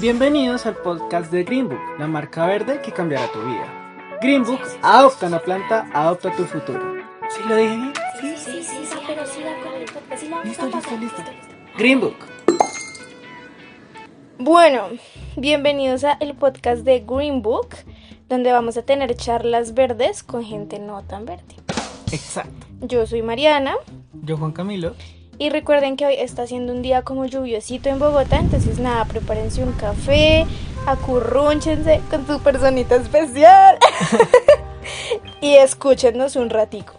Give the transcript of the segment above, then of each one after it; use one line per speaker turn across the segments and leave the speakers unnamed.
Bienvenidos al podcast de Greenbook, la marca verde que cambiará tu vida. Greenbook, adopta una planta, adopta tu futuro. ¿Sí lo dije bien?
Sí, sí, sí, sí, pero siga con el podcast.
Listo,
a
listo,
pasar.
listo. Greenbook.
Bueno, bienvenidos a el podcast de Green Book, donde vamos a tener charlas verdes con gente no tan verde.
Exacto.
Yo soy Mariana
Yo, Juan Camilo.
Y recuerden que hoy está haciendo un día como lluviosito en Bogotá, entonces nada, prepárense un café, acurrúnchense con su personita especial y escúchenos un ratico.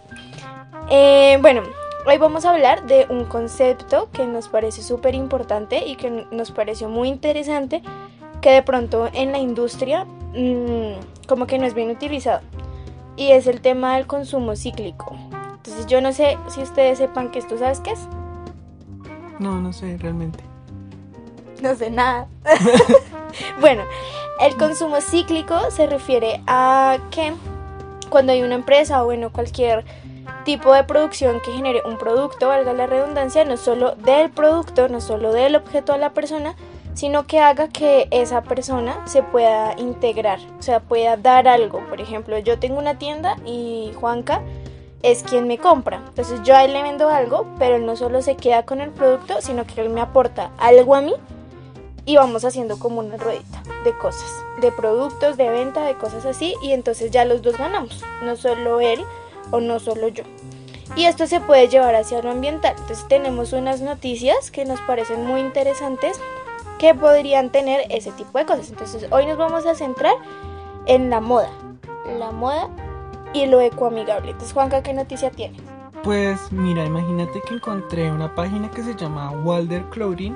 Eh, bueno, hoy vamos a hablar de un concepto que nos parece súper importante y que nos pareció muy interesante, que de pronto en la industria mm, como que no es bien utilizado, y es el tema del consumo cíclico. Entonces yo no sé si ustedes sepan que esto, ¿sabes qué es?
No, no sé, realmente.
No sé nada. bueno, el consumo cíclico se refiere a que cuando hay una empresa o bueno, cualquier tipo de producción que genere un producto, valga la redundancia, no solo del producto, no solo del objeto a la persona, sino que haga que esa persona se pueda integrar, o sea, pueda dar algo. Por ejemplo, yo tengo una tienda y Juanca es quien me compra. Entonces yo a él le vendo algo, pero él no solo se queda con el producto, sino que él me aporta algo a mí y vamos haciendo como una ruedita de cosas, de productos, de venta, de cosas así y entonces ya los dos ganamos, no solo él o no solo yo. Y esto se puede llevar hacia lo ambiental. Entonces tenemos unas noticias que nos parecen muy interesantes que podrían tener ese tipo de cosas. Entonces hoy nos vamos a centrar en la moda. La moda y lo ecoamigable. Entonces Juanca, ¿qué noticia tiene?
Pues mira, imagínate que encontré una página que se llama Walder Clothing.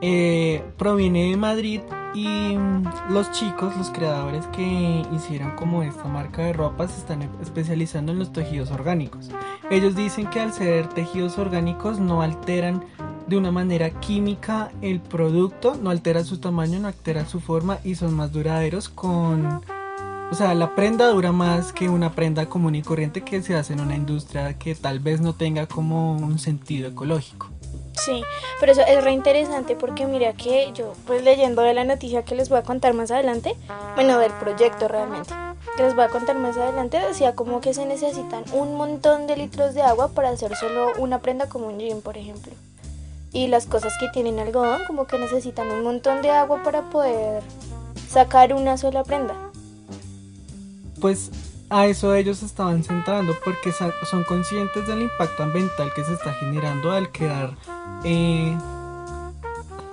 Eh, proviene de Madrid y mm, los chicos, los creadores que hicieron como esta marca de ropa se están especializando en los tejidos orgánicos. Ellos dicen que al ser tejidos orgánicos no alteran de una manera química el producto, no altera su tamaño, no altera su forma y son más duraderos con... O sea, la prenda dura más que una prenda común y corriente que se hace en una industria que tal vez no tenga como un sentido ecológico.
Sí, pero eso es re interesante porque mira que yo pues leyendo de la noticia que les voy a contar más adelante, bueno del proyecto realmente, que les voy a contar más adelante, decía como que se necesitan un montón de litros de agua para hacer solo una prenda como un jean, por ejemplo. Y las cosas que tienen algodón como que necesitan un montón de agua para poder sacar una sola prenda.
Pues a eso ellos estaban centrando porque son conscientes del impacto ambiental que se está generando al quedar... eh,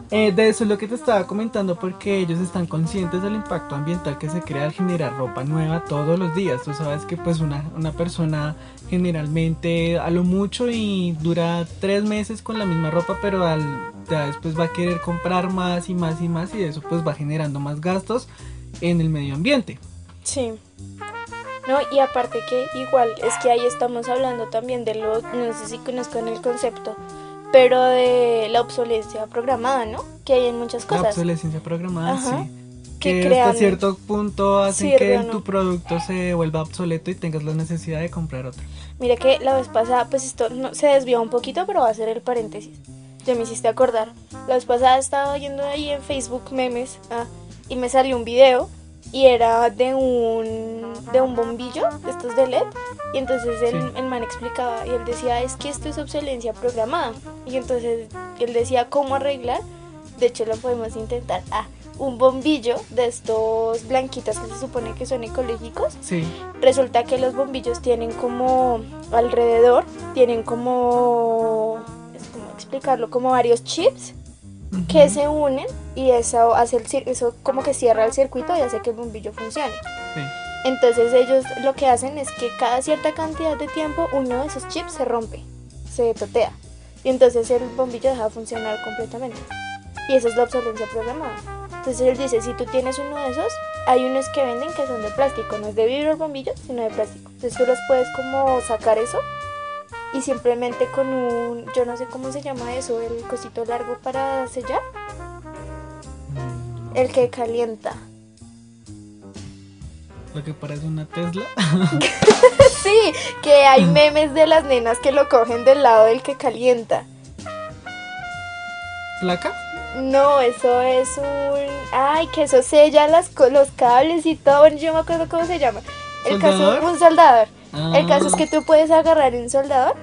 eh, de eso es lo que te estaba comentando porque ellos están conscientes del impacto ambiental que se crea al generar ropa nueva todos los días. Tú sabes que pues una, una persona generalmente a lo mucho y dura tres meses con la misma ropa pero al, ya después va a querer comprar más y más y más y eso pues va generando más gastos en el medio ambiente.
Sí. No, y aparte que igual es que ahí estamos hablando también de lo, no sé si conozcan el concepto, pero de la obsolescencia programada, ¿no? Que hay en muchas
La
cosas.
obsolescencia programada,
Ajá.
sí.
Que
hasta cierto punto hacen que
no.
tu producto se vuelva obsoleto y tengas la necesidad de comprar otro.
Mira que la vez pasada, pues esto no, se desvió un poquito, pero va a ser el paréntesis. Ya me hiciste acordar. La vez pasada estaba viendo ahí en Facebook memes ah, y me salió un video y era de un de un bombillo, de estos de LED, y entonces el,
Sí.
el man explicaba y él decía, es que esto es obsolencia programada. Y entonces él decía cómo arreglar, de hecho lo podemos intentar. Ah, un bombillo de estos blanquitos que se supone que son ecológicos
Sí,
resulta que los bombillos tienen como alrededor, tienen como, es como explicarlo, como varios chips que se unen y eso hace el eso como que cierra el circuito y hace que el bombillo funcione.
sí.
Entonces ellos lo que hacen es que cada cierta cantidad de tiempo uno de esos chips se rompe, se totea y entonces el bombillo deja de funcionar completamente. Y esa es la obsolencia programada. Entonces él dice, si tú tienes uno de esos, hay unos que venden que son de plástico, no es de vidrio el bombillo, sino de plástico. Entonces tú los puedes como sacar eso y simplemente con un, yo no sé cómo se llama eso, el cosito largo para sellar, el que calienta.
Lo que parece una Tesla.
Sí, que hay memes de las nenas que lo cogen del lado del que calienta.
¿Placa?
No, eso es un... Ay, que eso sella las, los cables y todo. Bueno, yo me acuerdo cómo se llama. El
¿Soldador?
caso, un soldador.
Ah.
El caso es que tú puedes agarrar un soldador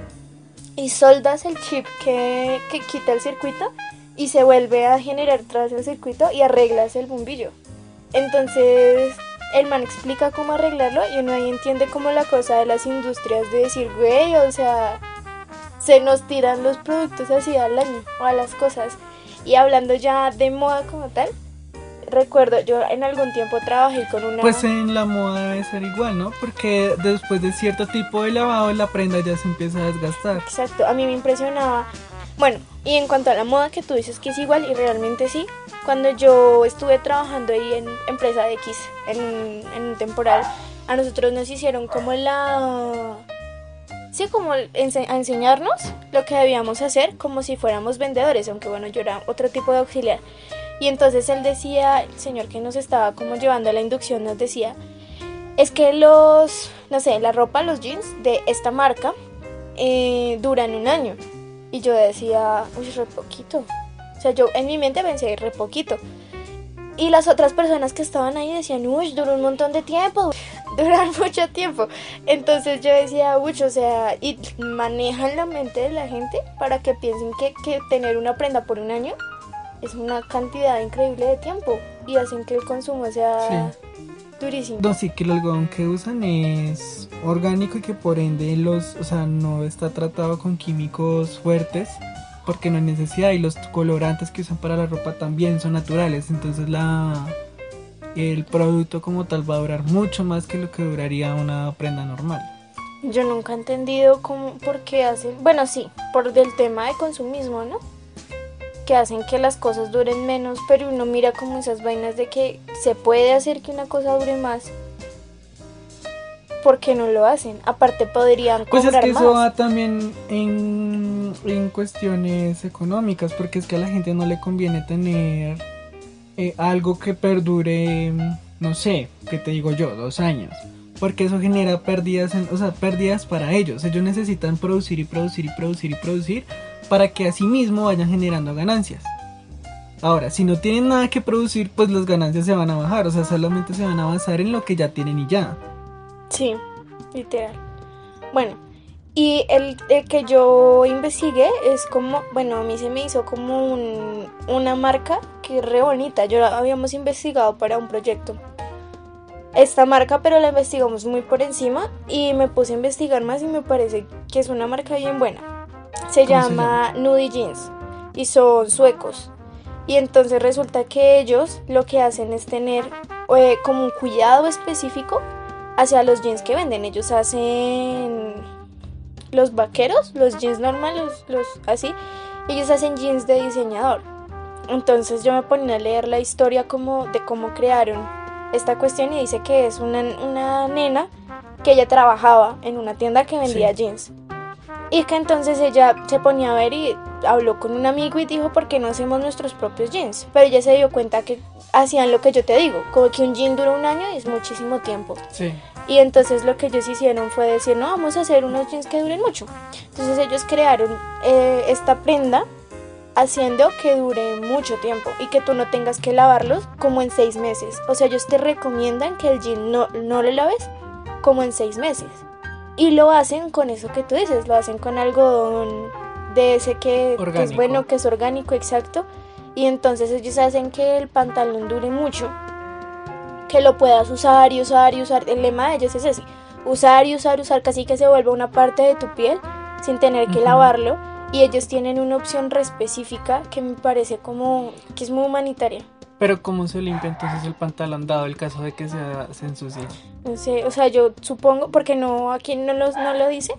y soldas el chip que, que quita el circuito y se vuelve a generar vez el circuito y arreglas el bombillo. Entonces el man explica cómo arreglarlo y uno ahí entiende como la cosa de las industrias de decir, güey, o sea, se nos tiran los productos así al año o a las cosas. Y hablando ya de moda como tal, recuerdo, yo en algún tiempo trabajé con una...
Pues en la moda debe ser igual, ¿no? Porque después de cierto tipo de lavado la prenda ya se empieza a desgastar.
Exacto, a mí me impresionaba. Bueno, y en cuanto a la moda que tú dices que es igual y realmente sí, cuando yo estuve trabajando ahí en empresa X, en, en un temporal, a nosotros nos hicieron como la... Sí, como ense- a enseñarnos lo que debíamos hacer como si fuéramos vendedores, aunque bueno, yo era otro tipo de auxiliar. Y entonces él decía, el señor que nos estaba como llevando a la inducción nos decía, es que los, no sé, la ropa, los jeans de esta marca eh, duran un año. Y yo decía, uy, re poquito. O sea, yo en mi mente pensé, re poquito. Y las otras personas que estaban ahí decían, uy, duró un montón de tiempo, duran mucho tiempo. Entonces yo decía, uy, o sea, y manejan la mente de la gente para que piensen que, que tener una prenda por un año es una cantidad increíble de tiempo y hacen que el consumo sea durísimo.
No, sí que el algodón que usan es orgánico y que por ende los, o sea, no está tratado con químicos fuertes porque no hay necesidad y los colorantes que usan para la ropa también son naturales, entonces la el producto como tal va a durar mucho más que lo que duraría una prenda normal.
Yo nunca he entendido cómo, por qué hacen, bueno, sí, por del tema de consumismo, ¿no? Que hacen que las cosas duren menos, pero uno mira como esas vainas de que se puede hacer que una cosa dure más. ¿Por qué no lo hacen? Aparte podrían
Pues es
cobrar
que eso va también en, en cuestiones económicas, porque es que a la gente no le conviene tener eh, algo que perdure, no sé, que te digo yo, dos años. Porque eso genera pérdidas, en- o sea, pérdidas para ellos. Ellos necesitan producir y producir y producir y producir para que así mismo vayan generando ganancias. Ahora, si no tienen nada que producir, pues las ganancias se van a bajar. O sea, solamente se van a basar en lo que ya tienen y ya.
Sí, literal. Bueno, y el, el que yo investigué es como, bueno, a mí se me hizo como un- una marca que es re bonita. Yo la habíamos investigado para un proyecto. Esta marca, pero la investigamos muy por encima y me puse a investigar más y me parece que es una marca bien buena. Se
¿Cómo se
llama Nudie Jeans y son suecos. Y entonces resulta que ellos lo que hacen es tener eh, como un cuidado específico hacia los jeans que venden. Ellos hacen los vaqueros, los jeans normales, los, los así. Ellos hacen jeans de diseñador. Entonces yo me ponía a leer la historia como de cómo crearon esta cuestión y dice que es una, una nena que ella trabajaba en una tienda que vendía
Sí.
jeans. Y que entonces ella se ponía a ver y habló con un amigo y dijo, ¿por qué no hacemos nuestros propios jeans? Pero ella se dio cuenta que hacían lo que yo te digo, como que un jean dura un año y es muchísimo tiempo.
Sí.
Y entonces lo que ellos hicieron fue decir, no, vamos a hacer unos jeans que duren mucho. Entonces ellos crearon eh, esta prenda haciendo que dure mucho tiempo y que tú no tengas que lavarlos como en seis meses. O sea, ellos te recomiendan que el jean no, no lo laves como en seis meses. Y lo hacen con eso que tú dices, lo hacen con algodón de ese que, que es bueno, que es orgánico, exacto. Y entonces ellos hacen que el pantalón dure mucho que lo puedas usar y usar y usar. El lema de ellos es ese, usar y usar, usar, casi que se vuelva una parte de tu piel sin tener que lavarlo. Y ellos tienen una opción re específica que me parece como que es muy humanitaria.
Pero ¿cómo se limpia entonces el pantalón dado el caso de que se, se ensucie?
No sé, o sea, yo supongo, porque no aquí no, los, no lo dice,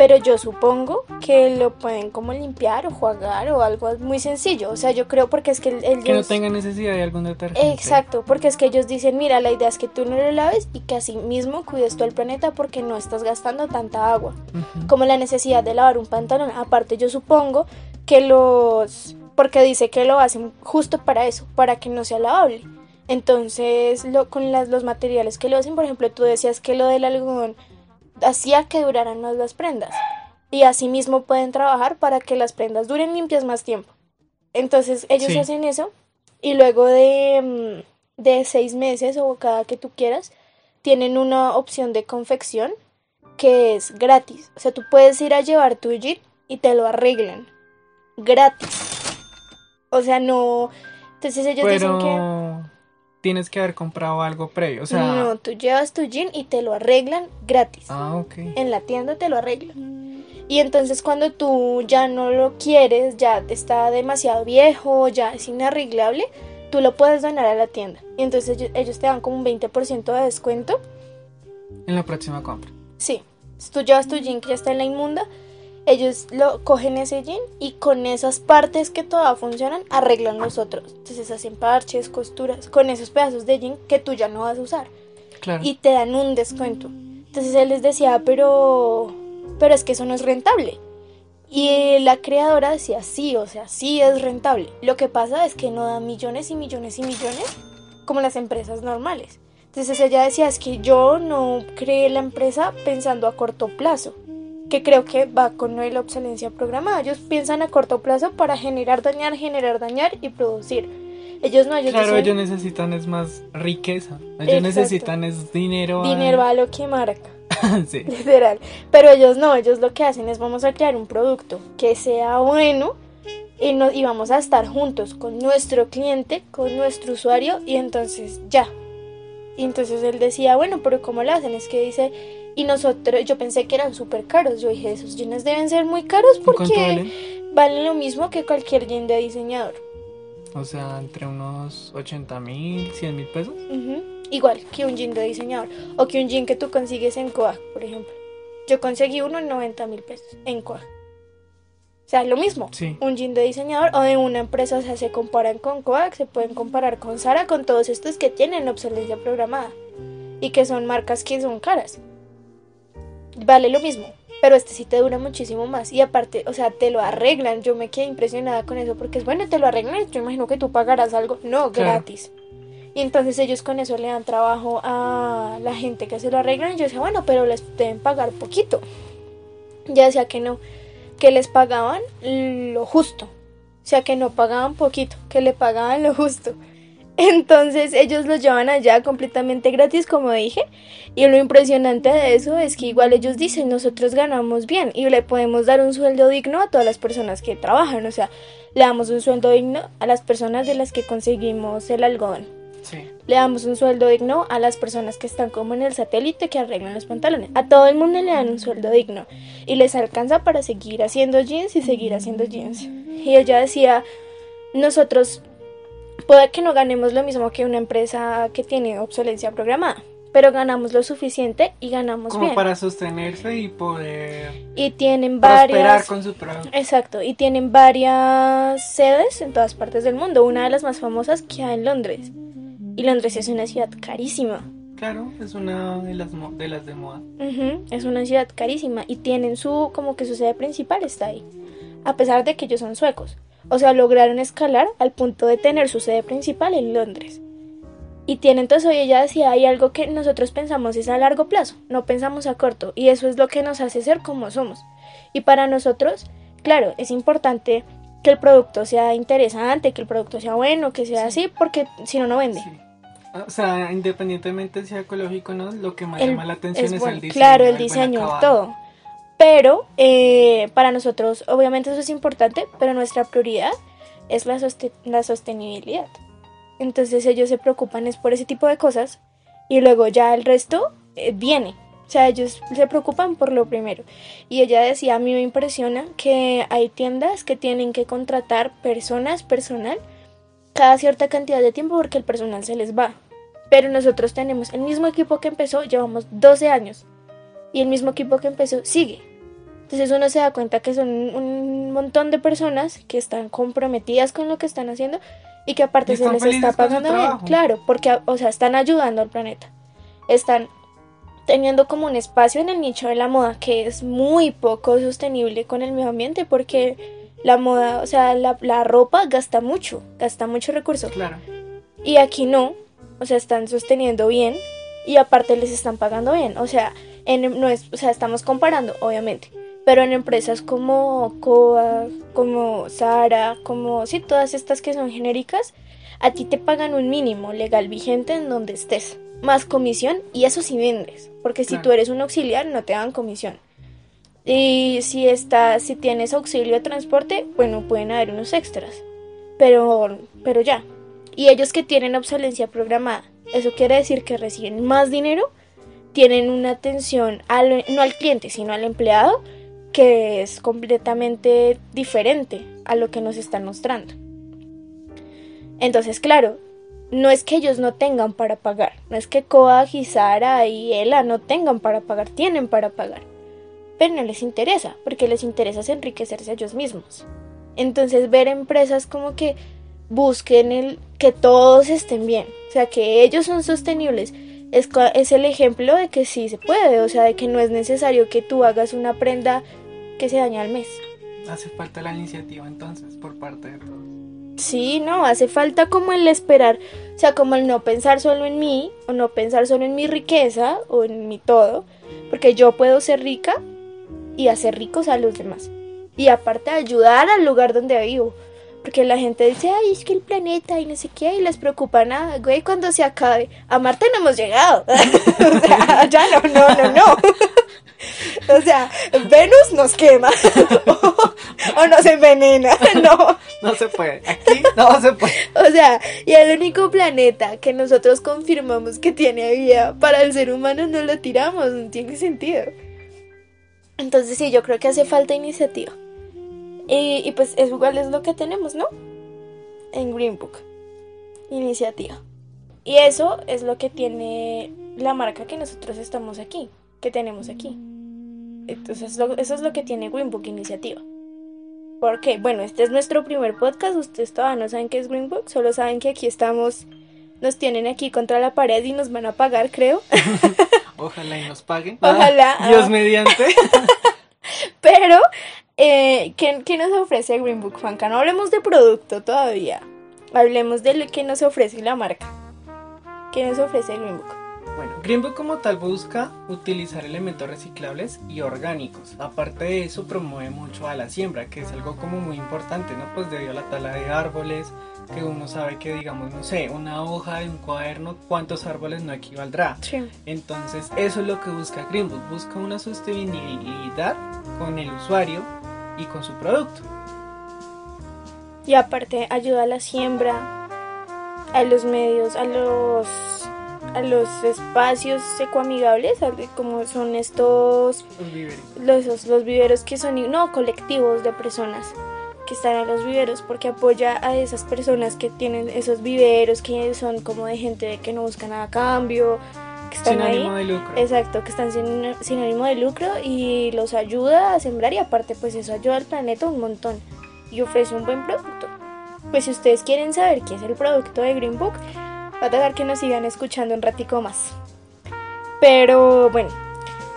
pero yo supongo que lo pueden como limpiar o jugar o algo muy sencillo. O sea, yo creo porque es que el,
Que no
ellos-
tenga necesidad de algún detergente.
Exacto, porque es que ellos dicen, mira, la idea es que tú no lo laves y que así mismo cuides todo el planeta porque no estás gastando tanta agua. Como la necesidad de lavar un pantalón. Aparte, yo supongo que los... porque dice que lo hacen justo para eso, para que no sea lavable. Entonces, lo, con las, los materiales que lo hacen, por ejemplo, tú decías que lo del algodón hacía que duraran más las prendas. Y así mismo pueden trabajar para que las prendas duren limpias más tiempo. Entonces ellos
Sí.
hacen eso y luego de, mm, de seis meses o cada que tú quieras, tienen una opción de confección que es gratis. O sea, tú puedes ir a llevar tu jean y te lo arreglan. Gratis. O sea, no... Entonces ellos dicen que...
Tienes que haber comprado algo previo. O sea,
no, tú llevas tu jean y te lo arreglan gratis.
ah, ok.
En la tienda te lo arreglan. Y entonces cuando tú ya no lo quieres, ya está demasiado viejo, ya es inarreglable, tú lo puedes donar a la tienda. Y entonces ellos, ellos te dan como un 20% de descuento.
En la próxima compra.
Sí, si tú llevas tu jean que ya está en la inmunda, ellos lo cogen ese jean y con esas partes que todavía funcionan, arreglan los otros. Entonces hacen parches, costuras, con esos pedazos de jean que tú ya no vas a usar.
Claro.
y te dan un descuento. Entonces él les decía, pero, pero es que eso no es rentable. Y la creadora decía, sí, o sea, sí es rentable. Lo que pasa es que no da millones y millones y millones como las empresas normales. Entonces ella decía, es que yo no creé la empresa pensando a corto plazo, que creo que va con lo de la obsolencia programada. Ellos piensan a corto plazo para generar, dañar, generar, dañar y producir. Ellos no, ellos
Claro,
dicen,
ellos necesitan es más riqueza. Ellos
Exacto.
necesitan es dinero.
dinero a lo que marca.
sí.
Literal. Pero ellos no, ellos lo que hacen es vamos a crear un producto que sea bueno y, no, y vamos a estar juntos con nuestro cliente, con nuestro usuario y entonces ya. Y entonces él decía, bueno, pero ¿cómo lo hacen? Es que dice, y nosotros, yo pensé que eran súper caros. Yo dije, esos jeans deben ser muy caros
¿Cuánto
porque
valen?
valen lo mismo que cualquier jean de diseñador.
O sea, entre unos 80 mil, 100 mil pesos.
Igual que un jean de diseñador. O que un jean que tú consigues en Coag, por ejemplo. Yo conseguí uno en 90 mil pesos en Coag. O sea, lo mismo.
Sí.
Un jean de diseñador o de una empresa, o sea, se comparan con Coag, se pueden comparar con Sara, con todos estos que tienen obsolencia programada. Y que son marcas que son caras. Vale lo mismo. Pero este sí te dura muchísimo más. Y aparte, o sea, te lo arreglan. Yo me quedé impresionada con eso porque es bueno, te lo arreglan. Yo imagino que tú pagarás algo. No,
Claro.
gratis. Y entonces ellos con eso le dan trabajo a la gente que se lo arreglan. Y yo decía, bueno, pero les deben pagar poquito. Ya decía que no, que les pagaban lo justo. O sea, que no pagaban poquito, que le pagaban lo justo. Entonces ellos lo llevan allá completamente gratis, como dije. Y lo impresionante de eso es que igual ellos dicen, nosotros ganamos bien y le podemos dar un sueldo digno a todas las personas que trabajan. O sea, le damos un sueldo digno a las personas de las que conseguimos el algodón.
Sí.
Le damos un sueldo digno a las personas que están como en el satélite que arreglan los pantalones. A todo el mundo le dan un sueldo digno. Y les alcanza para seguir haciendo jeans y seguir haciendo jeans. Y ella decía, nosotros puede que no ganemos lo mismo que una empresa que tiene obsolencia programada. Pero ganamos lo suficiente y ganamos
Como
bien.
para sostenerse y poder
Y tienen
prosperar
varias...
con su producto.
Exacto, y tienen varias sedes en todas partes del mundo. Una de las más famosas queda en Londres. Y Londres es una ciudad carísima.
Claro, es una de las, mo- de las de moda.
Es una ciudad carísima y tienen su, como que su sede principal está ahí. A pesar de que ellos son suecos. O sea, lograron escalar al punto de tener su sede principal en Londres. Y tienen entonces, hoy ella decía, hay algo que nosotros pensamos es a largo plazo, no pensamos a corto. Y eso es lo que nos hace ser como somos. Y para nosotros, claro, es importante que el producto sea interesante, que el producto sea bueno, que sea así, porque si no, no vende.
Sí. O sea, independientemente sea ecológico o no, lo que más
El-
llama la atención es, el diseño.
Claro, el
buen
diseño, todo. Pero eh, para nosotros, obviamente eso es importante, pero nuestra prioridad es la, soste- sostenibilidad. Entonces ellos se preocupan es por ese tipo de cosas y luego ya el resto eh, viene. O sea, ellos se preocupan por lo primero. Y ella decía, a mí me impresiona que hay tiendas que tienen que contratar personas, personal, cada cierta cantidad de tiempo porque el personal se les va. Pero nosotros tenemos el mismo equipo que empezó, llevamos 12 años. Y el mismo equipo que empezó sigue. Entonces uno se da cuenta que son un montón de personas que están comprometidas con lo que están haciendo y que aparte
Y
se les está pagando bien. Claro, porque o sea, están ayudando al planeta. Están teniendo como un espacio en el nicho de la moda que es muy poco sostenible con el medio ambiente porque la moda, o sea, la, la ropa gasta mucho, gasta mucho recurso.
Claro.
Y aquí no, o sea, están sosteniendo bien y aparte les están pagando bien. O sea, en, no es, o sea, estamos comparando, obviamente. Pero en empresas como Coa, como Sara, como sí, todas estas que son genéricas, a ti te pagan un mínimo legal vigente en donde estés, más comisión y eso sí vendes, porque si
Claro.
tú eres un auxiliar no te dan comisión. Y si estás, si tienes auxilio de transporte, bueno, pueden haber unos extras. Pero, pero ya. Y ellos que tienen obsolencia programada, eso quiere decir que reciben más dinero, tienen una atención al, no al cliente, sino al empleado, que es completamente diferente a lo que nos están mostrando. Entonces, claro, no es que ellos no tengan para pagar, no es que Koa, Sara y Ela no tengan para pagar, tienen para pagar, pero no les interesa, porque les interesa es enriquecerse ellos mismos. Entonces, ver empresas como que busquen el que todos estén bien, o sea, que ellos son sostenibles, es, es el ejemplo de que sí se puede, o sea, de que no es necesario que tú hagas una prenda que se dañe al mes.
Hace falta la iniciativa entonces por parte de todos.
Sí, no, hace falta como el esperar, o sea, como el no pensar solo en mí, o no pensar solo en mi riqueza, o en mi todo, porque yo puedo ser rica y hacer ricos a los demás. Y aparte ayudar al lugar donde vivo. Porque la gente dice, ay, es que el planeta y no sé qué, y les preocupa nada, güey, cuando se acabe. A Marte no hemos llegado. o sea, ya no, no, no, no. o sea, Venus nos quema. o nos envenena. no.
No se puede. Aquí no se puede.
O sea, y el único planeta que nosotros confirmamos que tiene vida para el ser humano no lo tiramos, no tiene sentido. Entonces sí, yo creo que hace falta iniciativa. Y, y pues es igual es lo que tenemos, ¿no? En Green Book. Iniciativa. Y eso es lo que tiene la marca que nosotros estamos aquí, que tenemos aquí. Entonces eso es lo que tiene Green Book Iniciativa. Porque, bueno, este es nuestro primer podcast. Ustedes todavía no saben qué es Green Book, solo saben que aquí estamos, nos tienen aquí contra la pared y nos van a pagar, creo.
Ojalá y nos paguen.
Ojalá.
Ah, Dios mediante.
Pero, eh, ¿qué, qué nos ofrece Green Book, Juanca? No hablemos de producto todavía. Hablemos de lo que nos ofrece la marca. ¿Qué nos ofrece Green Book?
Bueno, como tal busca utilizar elementos reciclables y orgánicos. Aparte de eso, promueve mucho a la siembra, que es algo como muy importante, ¿no? Pues debido a la tala de árboles, que uno sabe que, digamos, no sé, una hoja de un cuaderno, ¿cuántos árboles no equivaldrá?
Sí.
Entonces, eso es lo que busca Greenbook. Busca una sostenibilidad con el usuario y con su producto.
Y aparte ayuda a la siembra, a los medios, a los a los espacios ecoamigables, como son estos
Los víveres.
los, los viveros que son no colectivos de personas que están en los viveros porque apoya a esas personas que tienen esos viveros que son como de gente que no busca nada a cambio que están
Sin
ahí
ánimo de lucro.
exacto que están sin, sin ánimo de lucro y los ayuda a sembrar y aparte pues eso ayuda al planeta un montón y ofrece un buen producto pues si ustedes quieren saber qué es el producto de Green Book va a dejar que nos sigan escuchando un ratico más pero bueno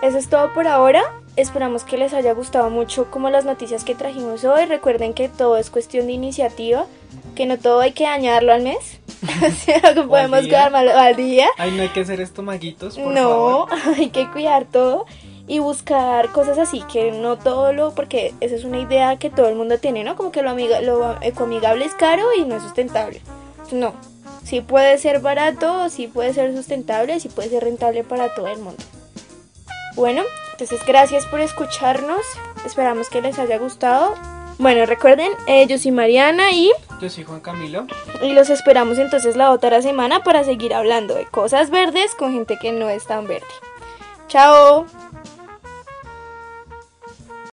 eso es todo por ahora. Esperamos que les haya gustado mucho como las noticias que trajimos hoy. Recuerden que todo es cuestión de iniciativa, que no todo hay que dañarlo al mes. que podemos quedar mal al día.
Ay, no hay que hacer estomaguitos, por
No,
favor.
hay que cuidar todo y buscar cosas así, que no todo lo, porque esa es una idea que todo el mundo tiene, ¿no? Como que lo, amiga, lo ecoamigable es caro y no es sustentable. No, sí puede ser barato, sí puede ser sustentable, sí puede ser rentable para todo el mundo. Bueno, entonces gracias por escucharnos, esperamos que les haya gustado. Bueno, recuerden, eh, yo soy Mariana y,
Yo soy Juan Camilo.
y los esperamos entonces la otra semana para seguir hablando de cosas verdes con gente que no es tan verde. Chao.